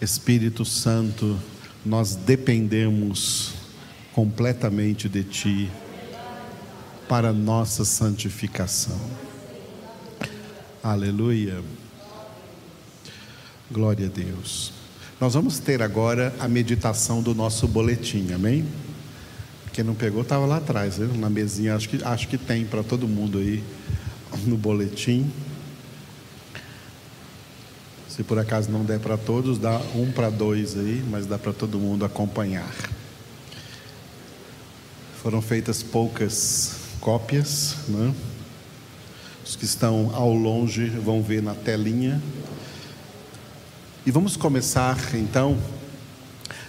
Espírito Santo, nós dependemos completamente de Ti para nossa santificação. Aleluia. Glória a Deus. Nós vamos ter agora a meditação do nosso boletim, amém? Quem não pegou estava lá atrás, na mesinha, acho que, acho que tem para todo mundo aí no boletim. Se por acaso não der para todos, dá um para dois aí, mas dá para todo mundo acompanhar. Foram feitas poucas cópias, né? Os que estão ao longe vão ver na telinha. E vamos começar então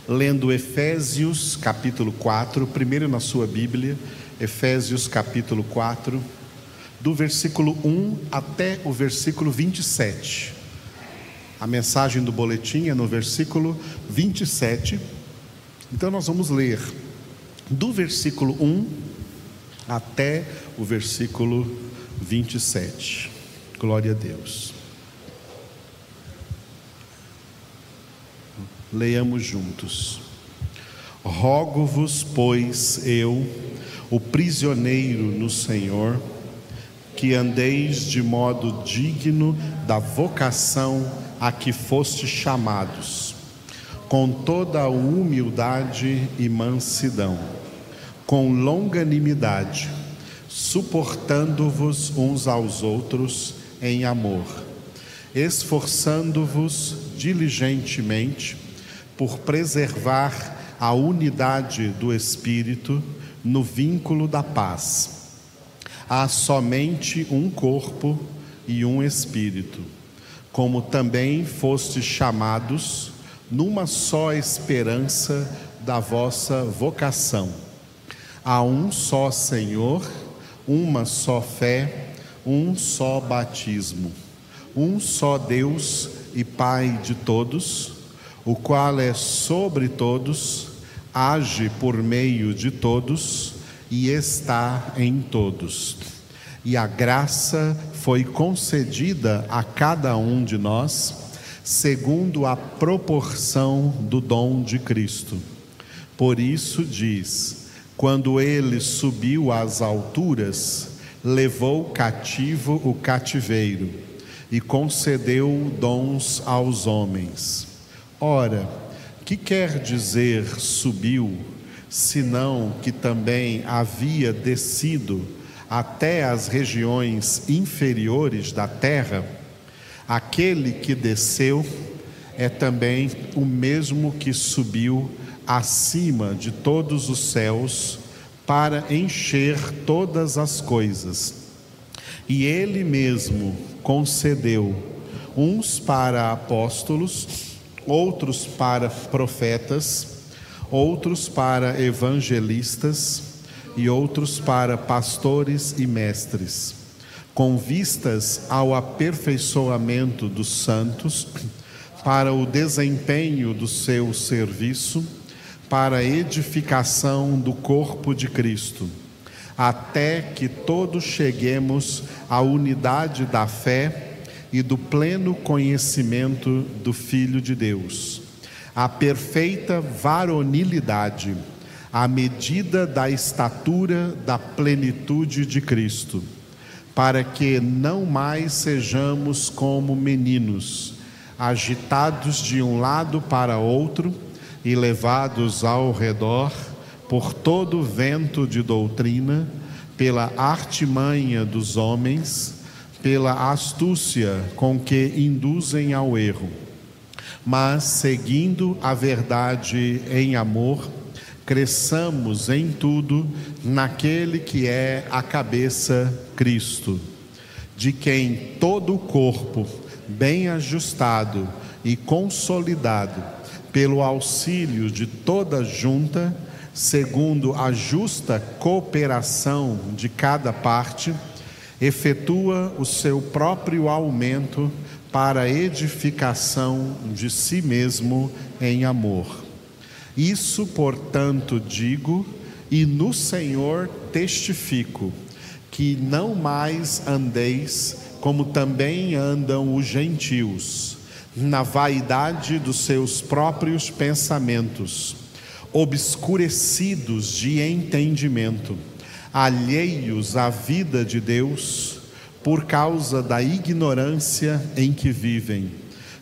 lendo Efésios capítulo 4, primeiro na sua Bíblia, Efésios capítulo 4, do versículo 1 até o versículo 27. A mensagem do boletim é no versículo 27. Então nós vamos ler do versículo 1 até o versículo 27. Glória a Deus. Leiamos juntos. Rogo-vos, pois, eu, o prisioneiro no Senhor, que andeis de modo digno da vocação a que foste chamados, com toda a humildade e mansidão, com longanimidade, suportando-vos uns aos outros em amor, esforçando-vos diligentemente por preservar a unidade do Espírito no vínculo da paz. Há somente um corpo e um Espírito, como também fostes chamados numa só esperança da vossa vocação. Há um só Senhor, uma só fé, um só batismo, um só Deus e Pai de todos o qual é sobre todos, age por meio de todos e está em todos. E a graça foi concedida a cada um de nós, segundo a proporção do dom de Cristo. Por isso diz: quando ele subiu às alturas, levou cativo o cativeiro e concedeu dons aos homens. Ora, que quer dizer subiu, senão que também havia descido até as regiões inferiores da terra? Aquele que desceu é também o mesmo que subiu acima de todos os céus para encher todas as coisas. E ele mesmo concedeu uns para apóstolos, outros para profetas, outros para evangelistas e outros para pastores e mestres, com vistas ao aperfeiçoamento dos santos, para o desempenho do seu serviço, para a edificação do corpo de Cristo, até que todos cheguemos à unidade da fé e do pleno conhecimento do Filho de Deus, a perfeita varonilidade, à medida da estatura da plenitude de Cristo, para que não mais sejamos como meninos, agitados de um lado para outro e levados ao redor por todo vento de doutrina, pela artimanha dos homens, pela astúcia com que induzem ao erro, mas seguindo a verdade em amor, cresçamos em tudo naquele que é a cabeça Cristo, de quem todo o corpo, bem ajustado e consolidado pelo auxílio de toda junta, segundo a justa cooperação de cada parte, efetua o seu próprio aumento para edificação de si mesmo em amor. Isso, portanto, digo e no Senhor testifico, que não mais andeis como também andam os gentios, na vaidade dos seus próprios pensamentos, obscurecidos de entendimento, alheios à vida de Deus, por causa da ignorância em que vivem,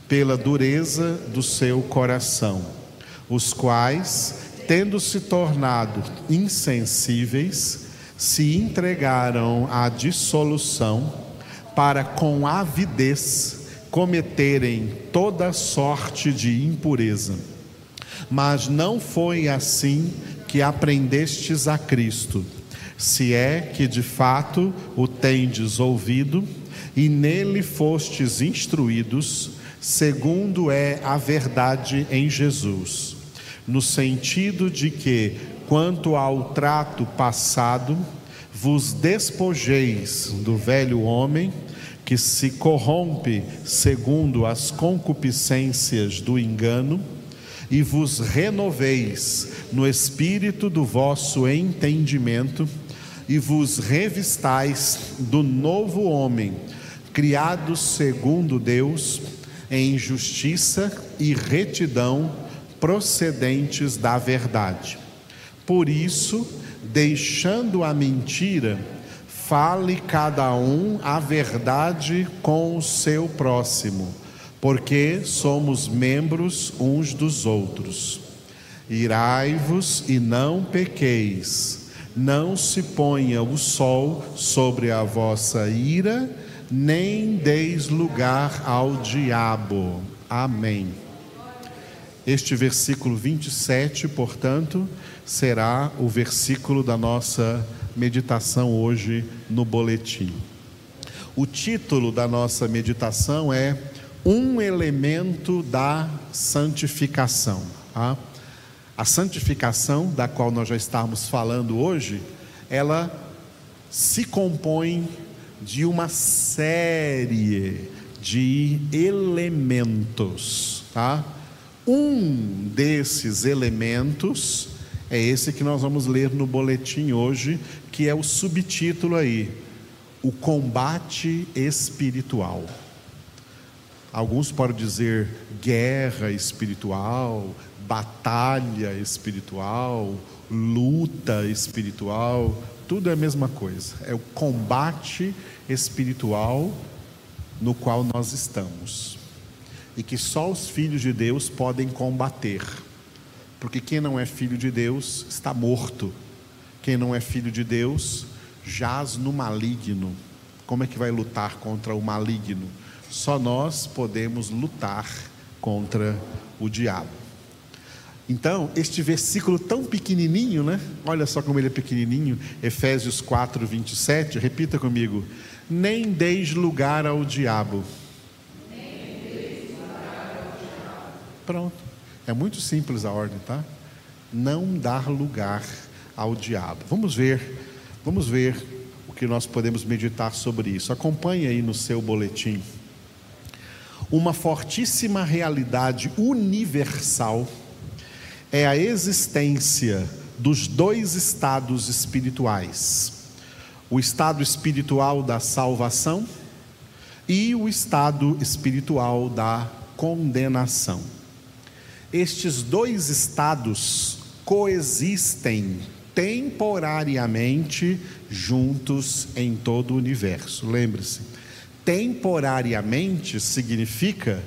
pela dureza do seu coração, os quais, tendo se tornado insensíveis, se entregaram à dissolução para com avidez cometerem toda sorte de impureza. Mas não foi assim que aprendestes a Cristo, se é que de fato o tendes ouvido e nele fostes instruídos, segundo é a verdade em Jesus, no sentido de que, quanto ao trato passado, vos despojeis do velho homem que se corrompe segundo as concupiscências do engano, e vos renoveis no espírito do vosso entendimento, e vos revistais do novo homem, criado segundo Deus, em justiça e retidão procedentes da verdade. Por isso, deixando a mentira, Fale cada um a verdade com o seu próximo, porque somos membros uns dos outros. Irai-vos e não pequeis, não se ponha o sol sobre a vossa ira, nem deis lugar ao diabo. Amém. Este versículo 27, portanto, será o versículo da nossa meditação hoje no boletim. O título da nossa meditação é Um elemento da santificação. Tá? A santificação, da qual nós já estamos falando hoje, ela se compõe de uma série de elementos. Tá? Um desses elementos é esse que nós vamos ler no boletim hoje, que é o subtítulo aí: O combate espiritual. Alguns podem dizer guerra espiritual, batalha espiritual, luta espiritual, tudo é a mesma coisa. É o combate espiritual no qual nós estamos. E que só os filhos de Deus podem combater. Porque quem não é filho de Deus está morto quem não é filho de Deus jaz no maligno. Como é que vai lutar contra o maligno? Só nós podemos lutar contra o diabo. Então, este versículo tão pequenininho, né? Olha só como ele é pequenininho, Efésios 4, 27, repita comigo: Nem deis lugar ao diabo. Pronto. É muito simples a ordem, tá? Não dar lugar ao diabo. Vamos ver, vamos ver o que nós podemos meditar sobre isso. Acompanhe aí no seu boletim. Uma fortíssima realidade universal é a existência dos dois estados espirituais: o estado espiritual da salvação e o estado espiritual da condenação. Estes dois estados coexistem temporariamente juntos em todo o universo. Lembre-se, temporariamente significa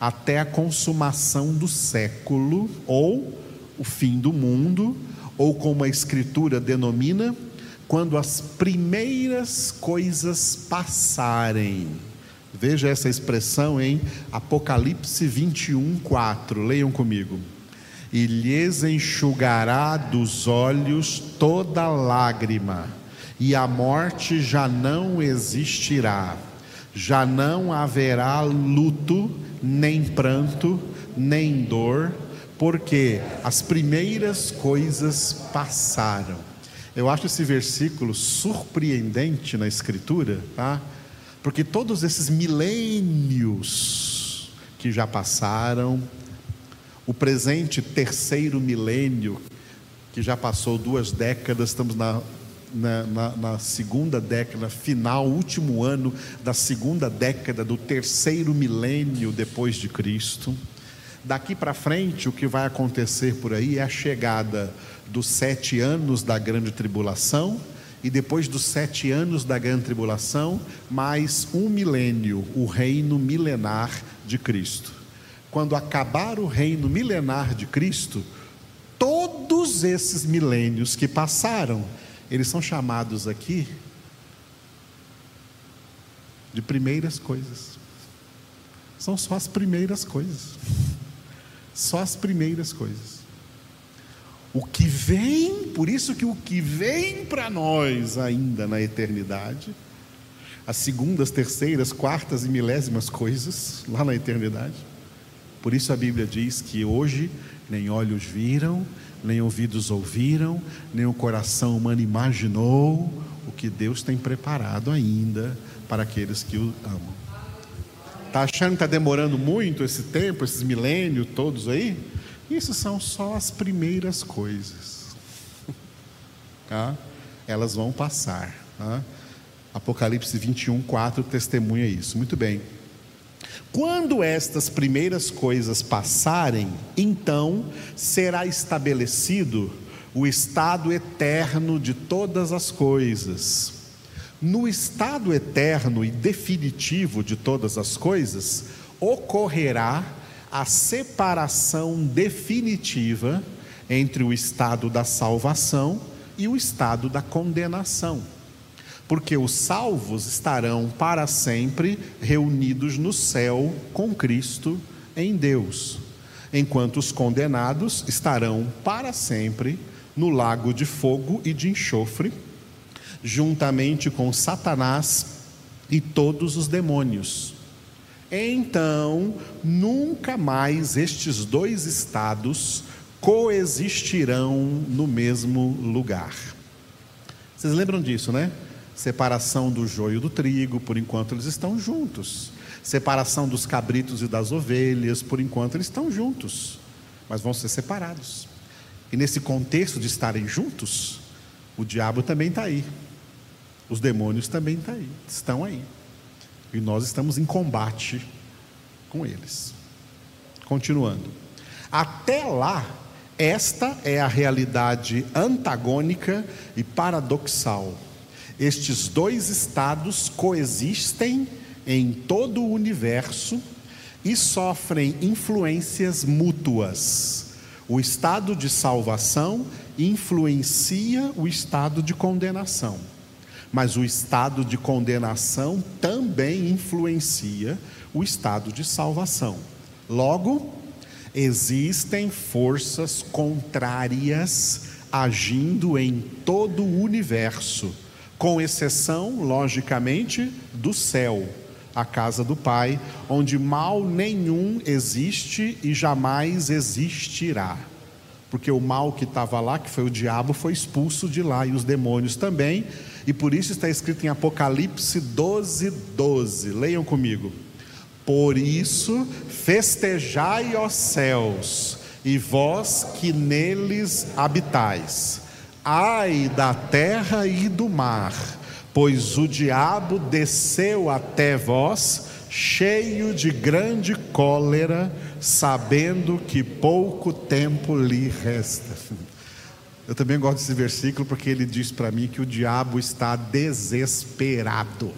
até a consumação do século ou o fim do mundo, ou como a Escritura denomina, quando as primeiras coisas passarem. Veja essa expressão em Apocalipse 21, 4. Leiam comigo e lhes enxugará dos olhos toda lágrima, e a morte já não existirá, já não haverá luto, nem pranto, nem dor, porque as primeiras coisas passaram. Eu acho esse versículo surpreendente na Escritura, tá? Porque todos esses milênios que já passaram, o presente terceiro milênio, que já passou duas décadas, estamos na na, na, na, segunda década, final, último ano da segunda década do terceiro milênio depois de Cristo. Daqui para frente, o que vai acontecer por aí é a chegada dos sete anos da grande tribulação, e depois dos sete anos da grande tribulação, mais um milênio, o reino milenar de Cristo. Quando acabar o reino milenar de Cristo, todos esses milênios que passaram, eles são chamados aqui de primeiras coisas. São só as primeiras coisas. Só as primeiras coisas. O que vem, por isso que o que vem para nós ainda na eternidade, as segundas, terceiras, quartas e milésimas coisas lá na eternidade. Por isso a Bíblia diz que hoje nem olhos viram, nem ouvidos ouviram, nem o coração humano imaginou o que Deus tem preparado ainda para aqueles que o amam. Está achando que está demorando muito esse tempo, esses milênios todos aí? Isso são só as primeiras coisas. Tá? Elas vão passar. Tá? Apocalipse 21, 4 testemunha isso. Muito bem. Quando estas primeiras coisas passarem, então será estabelecido o estado eterno de todas as coisas. No estado eterno e definitivo de todas as coisas, ocorrerá a separação definitiva entre o estado da salvação e o estado da condenação. Porque os salvos estarão para sempre reunidos no céu com Cristo em Deus, enquanto os condenados estarão para sempre no lago de fogo e de enxofre, juntamente com Satanás e todos os demônios então nunca mais estes dois estados coexistirão no mesmo lugar. Vocês lembram disso, né? Separação do joio do trigo, por enquanto eles estão juntos. Separação dos cabritos e das ovelhas, por enquanto eles estão juntos, mas vão ser separados. E nesse contexto de estarem juntos, o diabo também está aí, os demônios também tá aí, estão aí. E nós estamos em combate com eles. Continuando. Até lá, esta é a realidade antagônica e paradoxal. Estes dois estados coexistem em todo o universo e sofrem influências mútuas. O estado de salvação influencia o estado de condenação mas o estado de condenação também influencia o estado de salvação. Logo, existem forças contrárias agindo em todo o universo, com exceção, logicamente, do céu, a casa do Pai, onde mal nenhum existe e jamais existirá. Porque o mal que estava lá, que foi o diabo, foi expulso de lá e os demônios também e por isso está escrito em Apocalipse 12, 12. Leiam comigo. Por isso, festejai, ó céus, e vós que neles habitais. Ai da terra e do mar, pois o diabo desceu até vós, cheio de grande cólera, sabendo que pouco tempo lhe resta. Eu também gosto desse versículo porque ele diz para mim que o diabo está desesperado.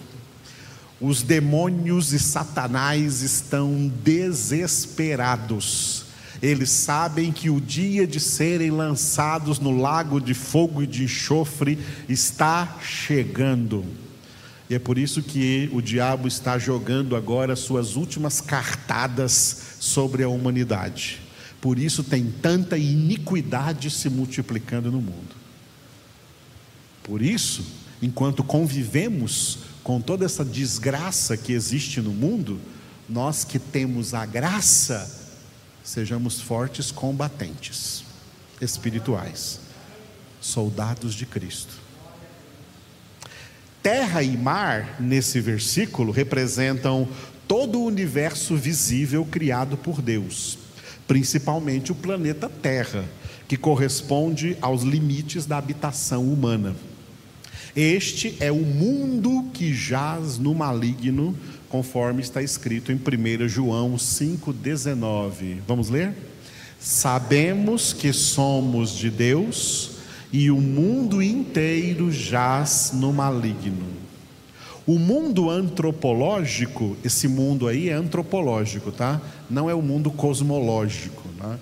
Os demônios e Satanás estão desesperados. Eles sabem que o dia de serem lançados no lago de fogo e de enxofre está chegando. E é por isso que o diabo está jogando agora suas últimas cartadas sobre a humanidade. Por isso tem tanta iniquidade se multiplicando no mundo. Por isso, enquanto convivemos com toda essa desgraça que existe no mundo, nós que temos a graça, sejamos fortes combatentes espirituais, soldados de Cristo. Terra e mar, nesse versículo, representam todo o universo visível criado por Deus principalmente o planeta Terra, que corresponde aos limites da habitação humana. Este é o mundo que jaz no maligno, conforme está escrito em 1 João 5,19. Vamos ler? Sabemos que somos de Deus e o mundo inteiro jaz no maligno. O mundo antropológico, esse mundo aí é antropológico, tá? Não é o mundo cosmológico, né?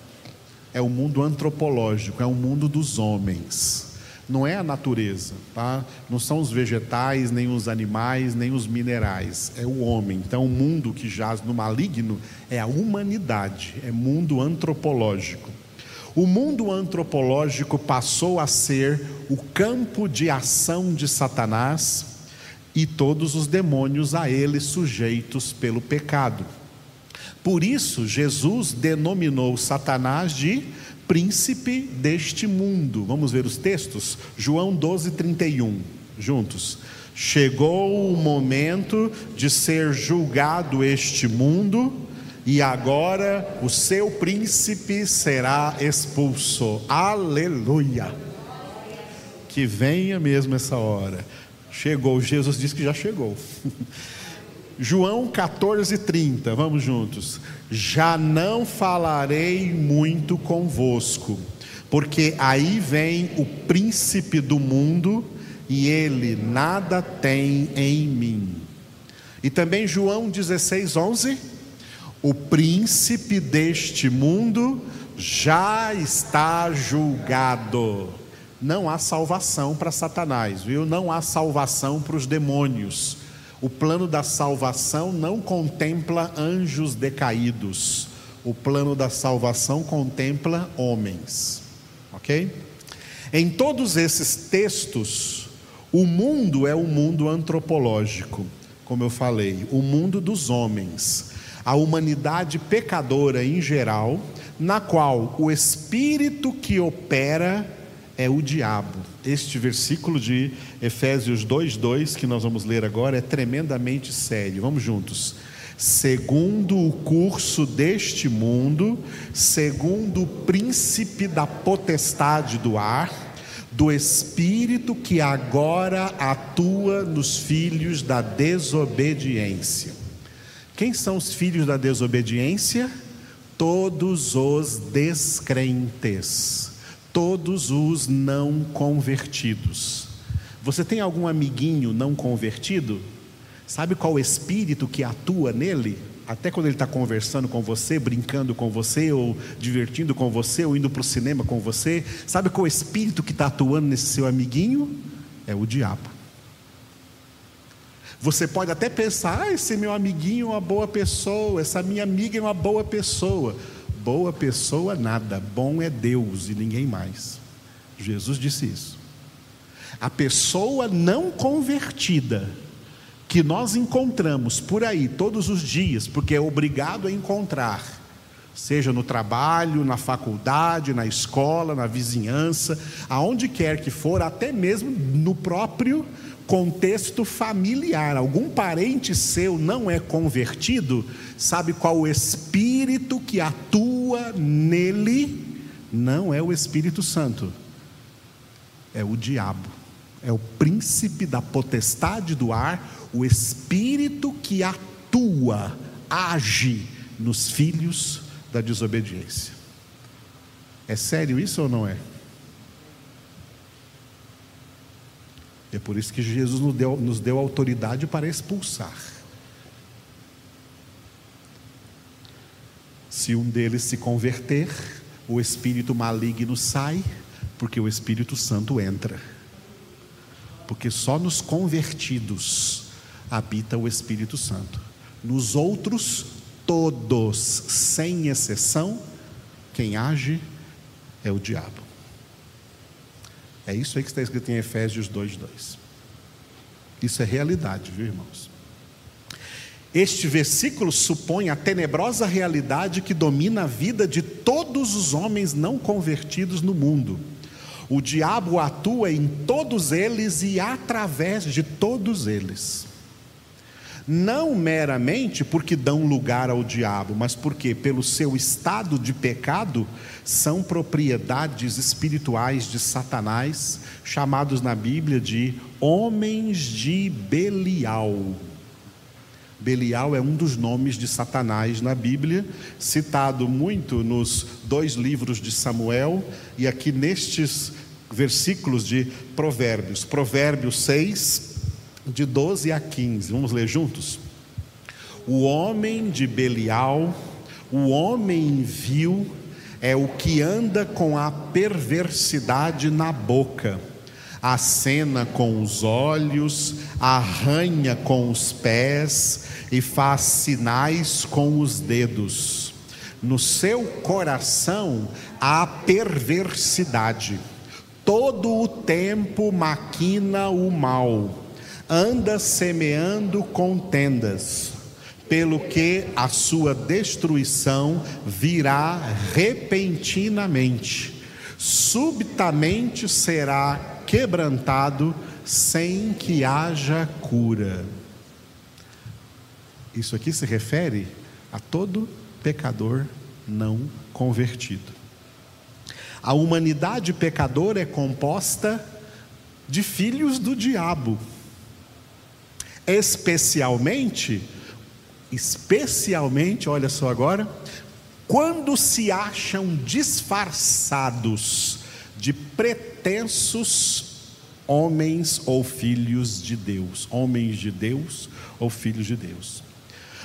É o mundo antropológico, é o mundo dos homens. Não é a natureza, tá? Não são os vegetais, nem os animais, nem os minerais. É o homem. Então, o mundo que jaz no maligno é a humanidade, é mundo antropológico. O mundo antropológico passou a ser o campo de ação de Satanás e todos os demônios a ele sujeitos pelo pecado. Por isso, Jesus denominou Satanás de príncipe deste mundo. Vamos ver os textos? João 12, 31, juntos. Chegou o momento de ser julgado este mundo, e agora o seu príncipe será expulso. Aleluia! Que venha mesmo essa hora. Chegou, Jesus disse que já chegou. João 14, 30, vamos juntos. Já não falarei muito convosco, porque aí vem o príncipe do mundo e ele nada tem em mim. E também João 16, 11. O príncipe deste mundo já está julgado não há salvação para Satanás, viu? Não há salvação para os demônios. O plano da salvação não contempla anjos decaídos. O plano da salvação contempla homens. OK? Em todos esses textos, o mundo é o mundo antropológico, como eu falei, o mundo dos homens, a humanidade pecadora em geral, na qual o espírito que opera é o diabo. Este versículo de Efésios 2:2 que nós vamos ler agora é tremendamente sério. Vamos juntos. Segundo o curso deste mundo, segundo o príncipe da potestade do ar, do espírito que agora atua nos filhos da desobediência. Quem são os filhos da desobediência? Todos os descrentes todos os não convertidos. Você tem algum amiguinho não convertido? Sabe qual espírito que atua nele? Até quando ele está conversando com você, brincando com você, ou divertindo com você, ou indo para o cinema com você, sabe qual espírito que está atuando nesse seu amiguinho? É o diabo. Você pode até pensar, ah, esse meu amiguinho é uma boa pessoa, essa minha amiga é uma boa pessoa. Boa pessoa, nada. Bom é Deus e ninguém mais. Jesus disse isso. A pessoa não convertida, que nós encontramos por aí todos os dias, porque é obrigado a encontrar, seja no trabalho, na faculdade, na escola, na vizinhança, aonde quer que for, até mesmo no próprio contexto familiar, algum parente seu não é convertido, sabe qual o espírito que atua nele? Não é o Espírito Santo, é o diabo, é o príncipe da potestade do ar, o espírito que atua, age nos filhos da desobediência. É sério isso ou não é? É por isso que Jesus nos deu, nos deu autoridade para expulsar. Se um deles se converter, o espírito maligno sai, porque o Espírito Santo entra. Porque só nos convertidos habita o Espírito Santo. Nos outros, todos, sem exceção, quem age é o diabo. É isso aí que está escrito em Efésios 2:2. Isso é realidade, viu, irmãos? Este versículo supõe a tenebrosa realidade que domina a vida de todos os homens não convertidos no mundo. O diabo atua em todos eles e através de todos eles. Não meramente porque dão lugar ao diabo, mas porque, pelo seu estado de pecado, são propriedades espirituais de Satanás, chamados na Bíblia de homens de Belial. Belial é um dos nomes de Satanás na Bíblia, citado muito nos dois livros de Samuel e aqui nestes versículos de Provérbios. Provérbios 6, de 12 a 15. Vamos ler juntos? O homem de Belial, o homem vil, é o que anda com a perversidade na boca, acena com os olhos, arranha com os pés e faz sinais com os dedos. No seu coração há perversidade, todo o tempo maquina o mal anda semeando contendas, pelo que a sua destruição virá repentinamente, subitamente será quebrantado sem que haja cura. Isso aqui se refere a todo pecador não convertido. A humanidade pecadora é composta de filhos do diabo especialmente, especialmente, olha só agora, quando se acham disfarçados de pretensos homens ou filhos de Deus, homens de Deus ou filhos de Deus.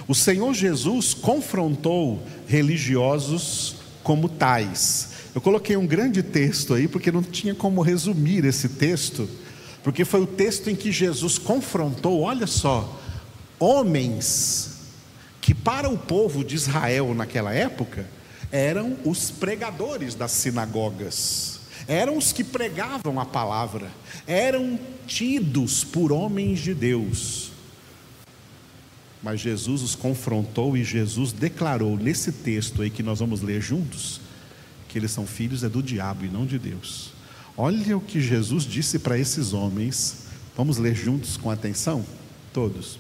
O Senhor Jesus confrontou religiosos como tais. Eu coloquei um grande texto aí porque não tinha como resumir esse texto porque foi o texto em que Jesus confrontou, olha só, homens que para o povo de Israel naquela época eram os pregadores das sinagogas, eram os que pregavam a palavra, eram tidos por homens de Deus. Mas Jesus os confrontou e Jesus declarou nesse texto aí que nós vamos ler juntos que eles são filhos é do diabo e não de Deus. Olha o que Jesus disse para esses homens. Vamos ler juntos com atenção? Todos.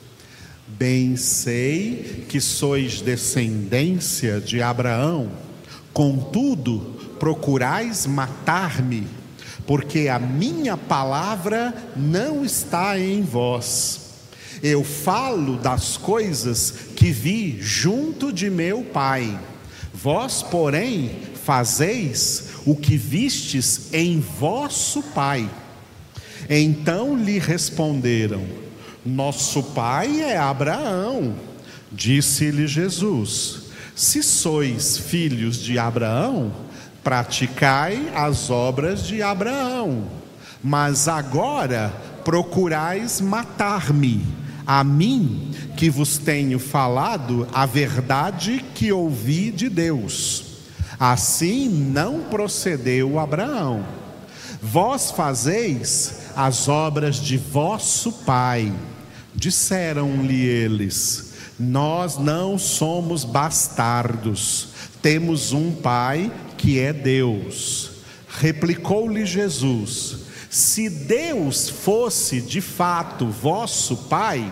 Bem sei que sois descendência de Abraão, contudo, procurais matar-me, porque a minha palavra não está em vós. Eu falo das coisas que vi junto de meu Pai. Vós, porém, fazeis o que vistes em vosso pai. Então lhe responderam: Nosso pai é Abraão. Disse-lhe Jesus: Se sois filhos de Abraão, praticai as obras de Abraão. Mas agora procurais matar-me, a mim, que vos tenho falado a verdade que ouvi de Deus. Assim não procedeu Abraão. Vós fazeis as obras de vosso pai. Disseram-lhe eles: Nós não somos bastardos, temos um pai que é Deus. Replicou-lhe Jesus: Se Deus fosse de fato vosso pai,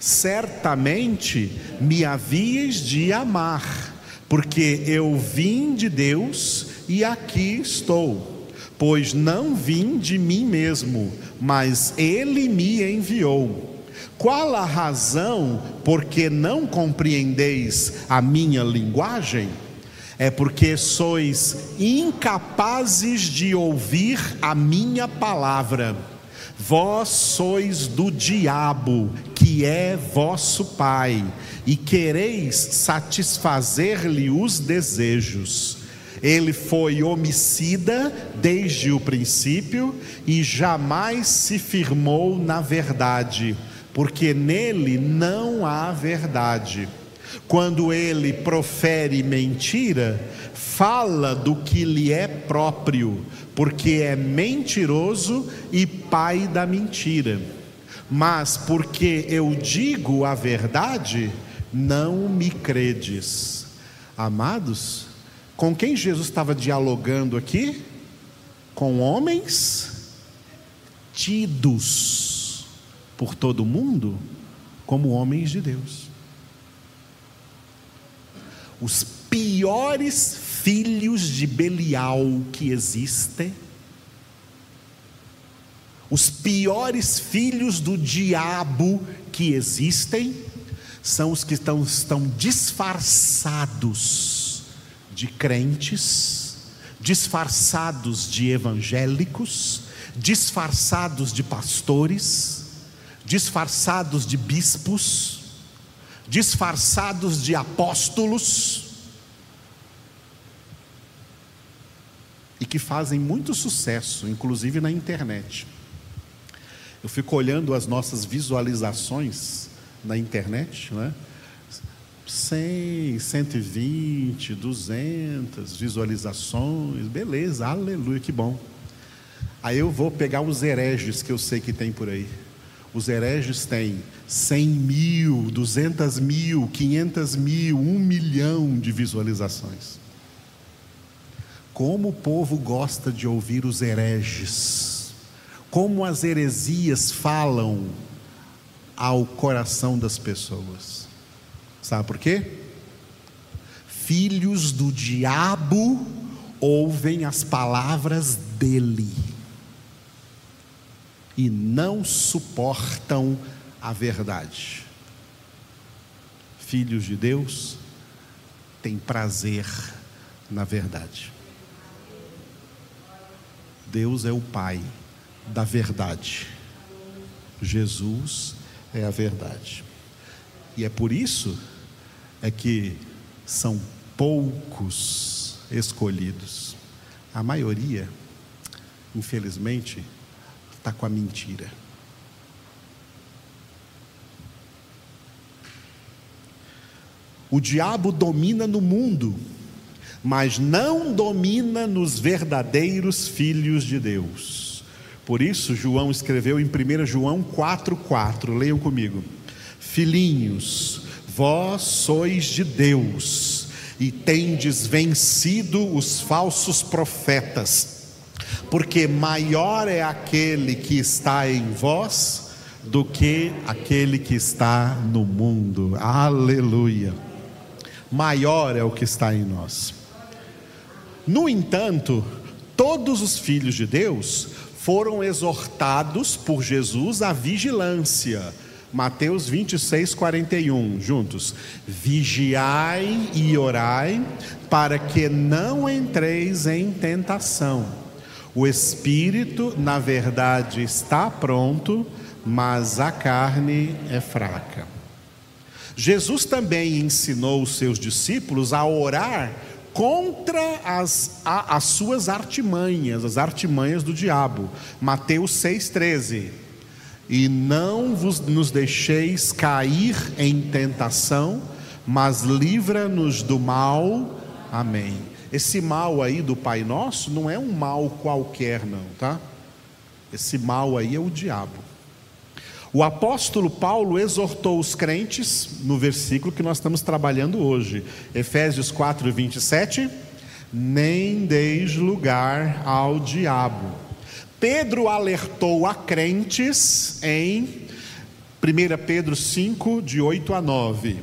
certamente me havíeis de amar porque eu vim de Deus e aqui estou, pois não vim de mim mesmo, mas Ele me enviou. Qual a razão porque não compreendeis a minha linguagem? É porque sois incapazes de ouvir a minha palavra. Vós sois do diabo, que é vosso pai, e quereis satisfazer-lhe os desejos. Ele foi homicida desde o princípio e jamais se firmou na verdade, porque nele não há verdade. Quando ele profere mentira, fala do que lhe é próprio, porque é mentiroso e pai da mentira. Mas porque eu digo a verdade, não me credes. Amados, com quem Jesus estava dialogando aqui? Com homens tidos por todo mundo como homens de Deus. Os piores filhos de Belial que existem, os piores filhos do diabo que existem, são os que estão, estão disfarçados de crentes, disfarçados de evangélicos, disfarçados de pastores, disfarçados de bispos, disfarçados de apóstolos, e que fazem muito sucesso, inclusive na internet. Eu fico olhando as nossas visualizações na internet, né? 100, 120, 200 visualizações, beleza, aleluia, que bom. Aí eu vou pegar os hereges que eu sei que tem por aí. Os hereges têm 100 mil, 200 mil, 500 mil, 1 milhão de visualizações. Como o povo gosta de ouvir os hereges, como as heresias falam ao coração das pessoas. Sabe por quê? Filhos do diabo ouvem as palavras dele e não suportam a verdade. Filhos de Deus têm prazer na verdade. Deus é o Pai da verdade. Jesus é a verdade. E é por isso é que são poucos escolhidos. A maioria, infelizmente, está com a mentira. O diabo domina no mundo mas não domina nos verdadeiros filhos de Deus. Por isso, João escreveu em 1 João 4,4, leiam comigo: Filhinhos, vós sois de Deus e tendes vencido os falsos profetas, porque maior é aquele que está em vós do que aquele que está no mundo. Aleluia. Maior é o que está em nós. No entanto, todos os filhos de Deus foram exortados por Jesus à vigilância. Mateus 26, 41, juntos. Vigiai e orai, para que não entreis em tentação. O espírito, na verdade, está pronto, mas a carne é fraca. Jesus também ensinou os seus discípulos a orar contra as, a, as suas artimanhas, as artimanhas do diabo. Mateus 6,13. E não vos, nos deixeis cair em tentação, mas livra-nos do mal. Amém. Esse mal aí do Pai Nosso não é um mal qualquer, não, tá? Esse mal aí é o diabo. O apóstolo Paulo exortou os crentes no versículo que nós estamos trabalhando hoje, Efésios 4, 27. Nem deis lugar ao diabo. Pedro alertou a crentes em 1 Pedro 5, de 8 a 9: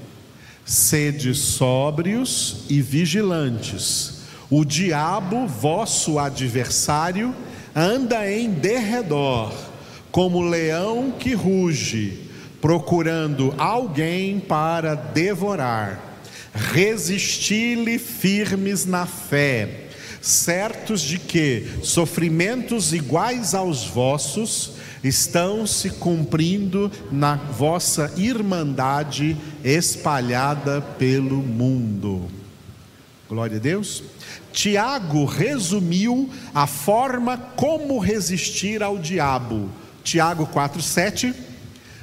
Sede sóbrios e vigilantes, o diabo, vosso adversário, anda em derredor como leão que ruge, procurando alguém para devorar. Resisti-lhe firmes na fé, certos de que sofrimentos iguais aos vossos estão se cumprindo na vossa irmandade espalhada pelo mundo. Glória a Deus. Tiago resumiu a forma como resistir ao diabo Tiago 4,7: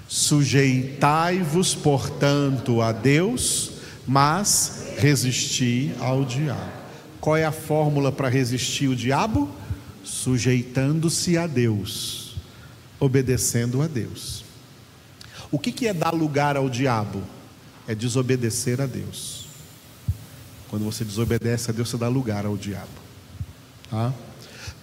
Sujeitai-vos, portanto, a Deus, mas resisti ao diabo. Qual é a fórmula para resistir o diabo? Sujeitando-se a Deus, obedecendo a Deus. O que, que é dar lugar ao diabo? É desobedecer a Deus. Quando você desobedece a Deus, você dá lugar ao diabo. Tá?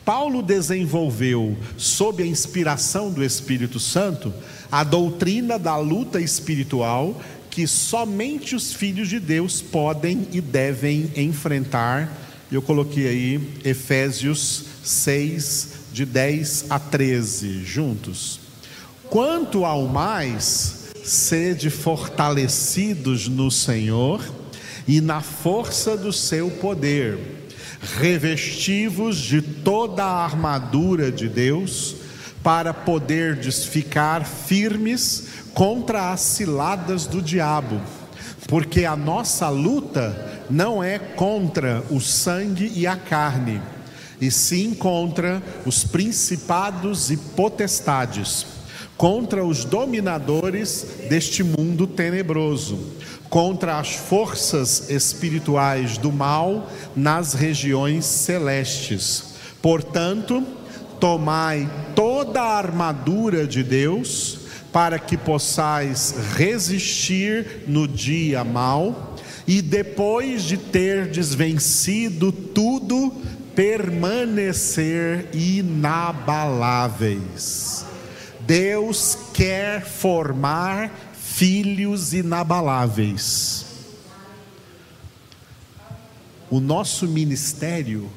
Paulo desenvolveu, sob a inspiração do Espírito Santo, a doutrina da luta espiritual que somente os filhos de Deus podem e devem enfrentar. Eu coloquei aí Efésios 6, de 10 a 13, juntos. Quanto ao mais, sede fortalecidos no Senhor e na força do seu poder, revestivos de toda a armadura de Deus, para poderdes ficar firmes contra as ciladas do diabo, porque a nossa luta não é contra o sangue e a carne, e sim contra os principados e potestades, contra os dominadores deste mundo tenebroso contra as forças espirituais do mal nas regiões celestes. Portanto, tomai toda a armadura de Deus, para que possais resistir no dia mal, e depois de terdes vencido tudo, permanecer inabaláveis. Deus quer formar filhos inabaláveis. O nosso ministério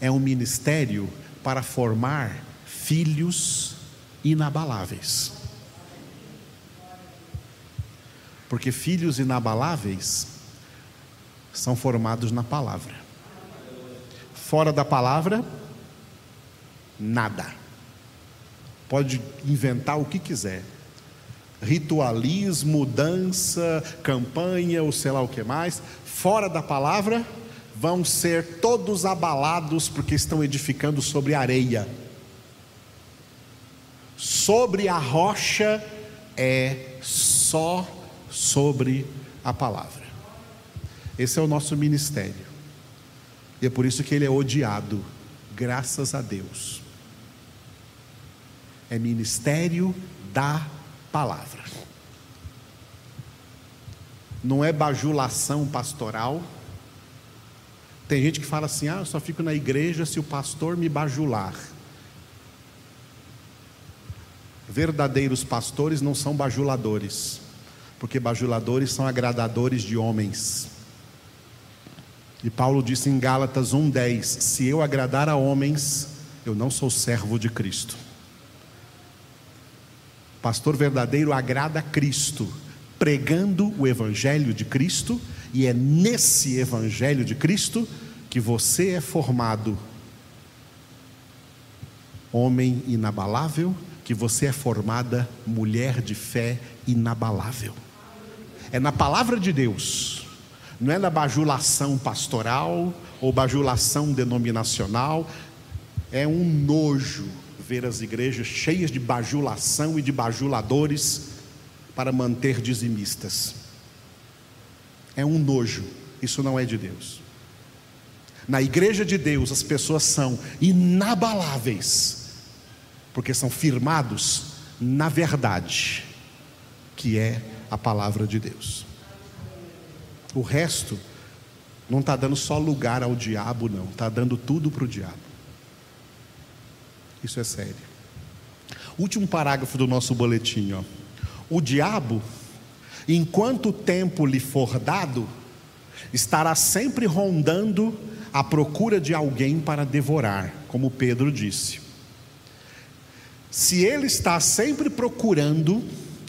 é um ministério para formar filhos inabaláveis. Porque filhos inabaláveis são formados na palavra. Fora da palavra, nada. Pode inventar o que quiser ritualismo, dança, campanha ou sei lá o que mais, fora da palavra, vão ser todos abalados porque estão edificando sobre areia. Sobre a rocha é só sobre a palavra. Esse é o nosso ministério. E é por isso que ele é odiado, graças a Deus. É ministério da. Não é bajulação pastoral. Tem gente que fala assim: ah, eu só fico na igreja se o pastor me bajular. Verdadeiros pastores não são bajuladores, porque bajuladores são agradadores de homens. E Paulo disse em Gálatas 1,10: Se eu agradar a homens, eu não sou servo de Cristo. Pastor verdadeiro agrada a Cristo, pregando o Evangelho de Cristo, e é nesse Evangelho de Cristo que você é formado homem inabalável, que você é formada mulher de fé inabalável. É na palavra de Deus, não é na bajulação pastoral ou bajulação denominacional, é um nojo ver as igrejas cheias de bajulação e de bajuladores para manter dizimistas. É um nojo, isso não é de Deus. Na igreja de Deus, as pessoas são inabaláveis, porque são firmados na verdade, que é a palavra de Deus. O resto não está dando só lugar ao diabo, não, está dando tudo para o diabo. Isso é sério. Último parágrafo do nosso boletim. Ó. O diabo, enquanto tempo lhe for dado, estará sempre rondando à procura de alguém para devorar, como Pedro disse. Se ele está sempre procurando,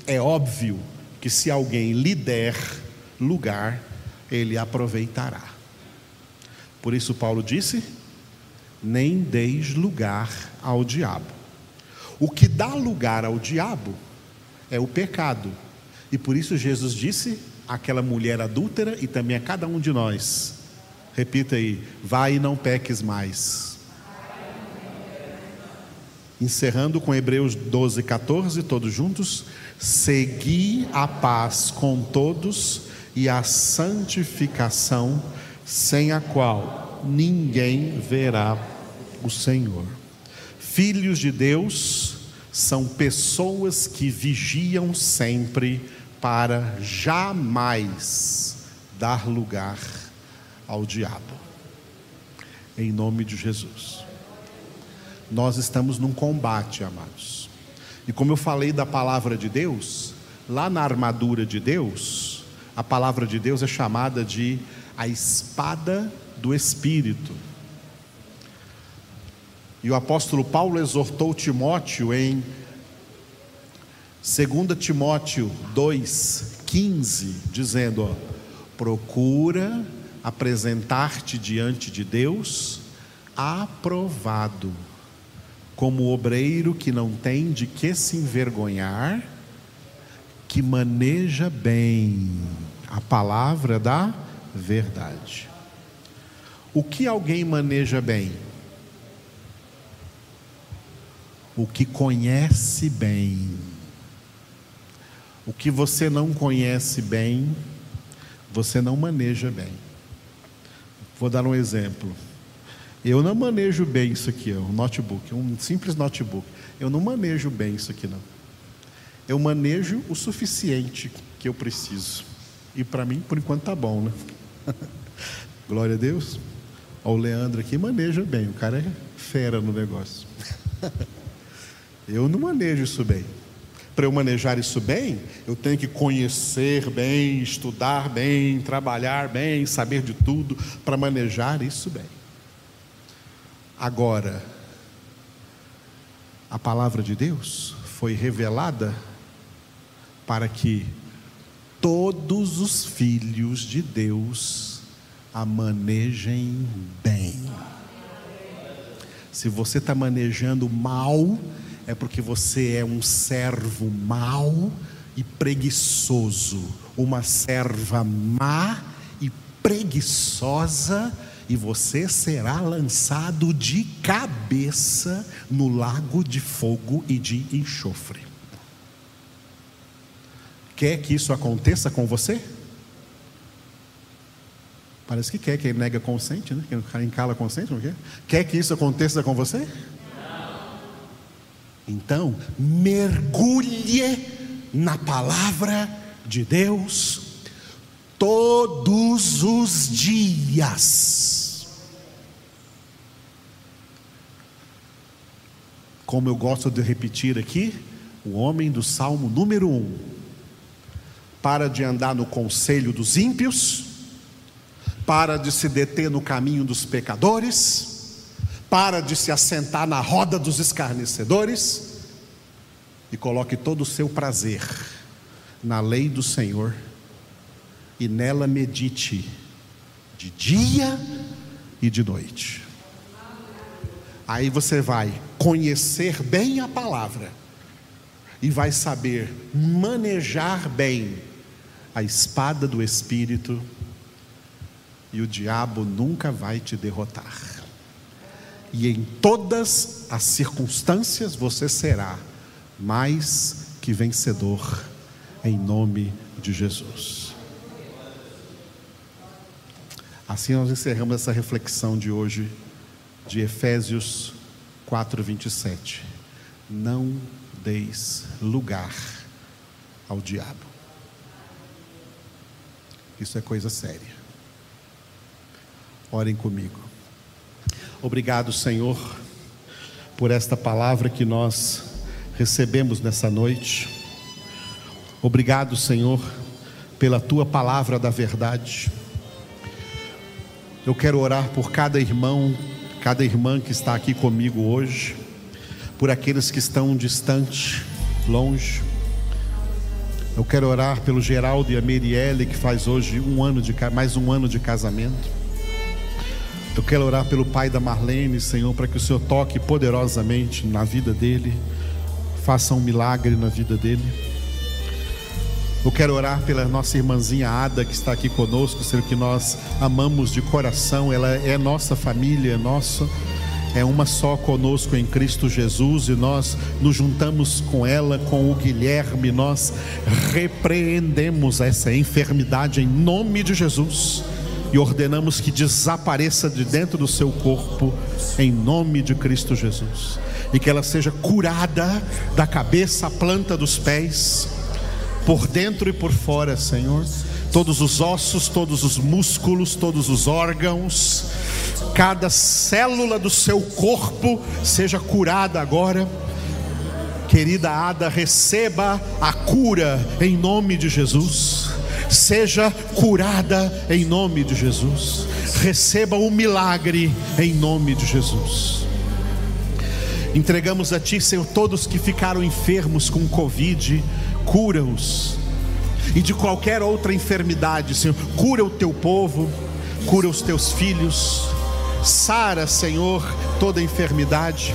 é óbvio que se alguém lhe der lugar, ele aproveitará. Por isso, Paulo disse: nem deis lugar ao diabo. O que dá lugar ao diabo é o pecado. E por isso Jesus disse àquela mulher adúltera e também a cada um de nós: repita aí, vai e não peques mais. Encerrando com Hebreus 12, 14, todos juntos. Segui a paz com todos e a santificação, sem a qual ninguém verá o Senhor. Filhos de Deus são pessoas que vigiam sempre para jamais dar lugar ao diabo. Em nome de Jesus. nós estamos num combate, amados. E como eu falei da palavra de Deus, lá na armadura de Deus, a palavra de Deus é chamada de a espada do Espírito. E o apóstolo Paulo exortou Timóteo em 2 Timóteo 2,15, dizendo: ó, procura apresentar-te diante de Deus aprovado, como obreiro que não tem de que se envergonhar, que maneja bem a palavra da verdade. O que alguém maneja bem? O que conhece bem. O que você não conhece bem, você não maneja bem. Vou dar um exemplo. Eu não manejo bem isso aqui, um notebook, um simples notebook. Eu não manejo bem isso aqui, não. Eu manejo o suficiente que eu preciso. E para mim, por enquanto, tá bom, né? Glória a Deus. O Leandro aqui maneja bem, o cara é fera no negócio. eu não manejo isso bem. Para eu manejar isso bem, eu tenho que conhecer bem, estudar bem, trabalhar bem, saber de tudo para manejar isso bem. Agora, a palavra de Deus foi revelada para que todos os filhos de Deus a manejem bem. Se você está manejando mal, é porque você é um servo mau e preguiçoso, uma serva má e preguiçosa e você será lançado de cabeça no lago de fogo e de enxofre. Quer que isso aconteça com você? Parece que quer, quem nega consente, né? Quem encala consente, não quer? Quer que isso aconteça com você? Então, mergulhe na palavra de Deus todos os dias. Como eu gosto de repetir aqui, o homem do salmo número um, para de andar no conselho dos ímpios, para de se deter no caminho dos pecadores, para de se assentar na roda dos escarnecedores, e coloque todo o seu prazer na lei do Senhor e nela medite de dia e de noite. Aí você vai conhecer bem a palavra e vai saber manejar bem a espada do Espírito, e o diabo nunca vai te derrotar. E em todas as circunstâncias você será mais que vencedor, em nome de Jesus. Assim nós encerramos essa reflexão de hoje, de Efésios 4, 27. Não deis lugar ao diabo. Isso é coisa séria. Orem comigo. Obrigado, Senhor, por esta palavra que nós recebemos nessa noite. Obrigado, Senhor, pela tua palavra da verdade. Eu quero orar por cada irmão, cada irmã que está aqui comigo hoje, por aqueles que estão distantes, longe. Eu quero orar pelo Geraldo e a Merielle, que faz hoje um ano de, mais um ano de casamento. Eu quero orar pelo pai da Marlene, Senhor, para que o Senhor toque poderosamente na vida dele, faça um milagre na vida dele. Eu quero orar pela nossa irmãzinha Ada que está aqui conosco, Senhor, que nós amamos de coração, ela é nossa família, nossa, é uma só conosco em Cristo Jesus e nós nos juntamos com ela, com o Guilherme, nós repreendemos essa enfermidade em nome de Jesus e ordenamos que desapareça de dentro do seu corpo em nome de Cristo Jesus e que ela seja curada da cabeça à planta dos pés por dentro e por fora, Senhor. todos os ossos, todos os músculos, todos os órgãos, cada célula do seu corpo seja curada agora. Querida Ada, receba a cura em nome de Jesus. Seja curada em nome de Jesus. Receba o milagre em nome de Jesus. Entregamos a Ti, Senhor, todos que ficaram enfermos com Covid, cura-os. E de qualquer outra enfermidade, Senhor, cura o Teu povo, cura os Teus filhos, sara, Senhor, toda enfermidade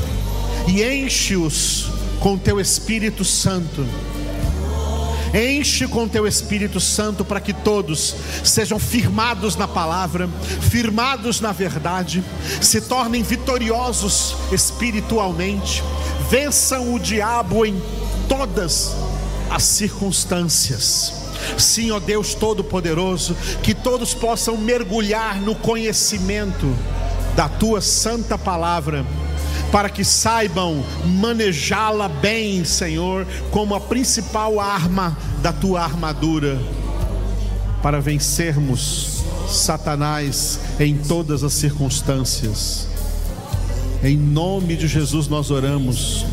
e enche-os com Teu Espírito Santo Enche com teu Espírito Santo para que todos sejam firmados na palavra, firmados na verdade, se tornem vitoriosos espiritualmente, vençam o diabo em todas as circunstâncias. Sim, ó Deus Todo-Poderoso, que todos possam mergulhar no conhecimento da tua santa palavra para que saibam manejá-la bem, Senhor, como a principal arma da tua armadura, para vencermos Satanás em todas as circunstâncias. Em nome de Jesus nós oramos.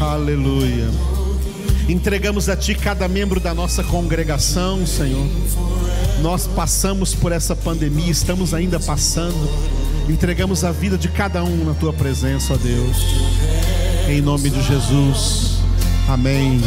Aleluia. Entregamos a Ti cada membro da nossa congregação, Senhor. Nós passamos por essa pandemia, estamos ainda passando Entregamos a vida de cada um na tua presença, ó Deus. Em nome de Jesus. Amém.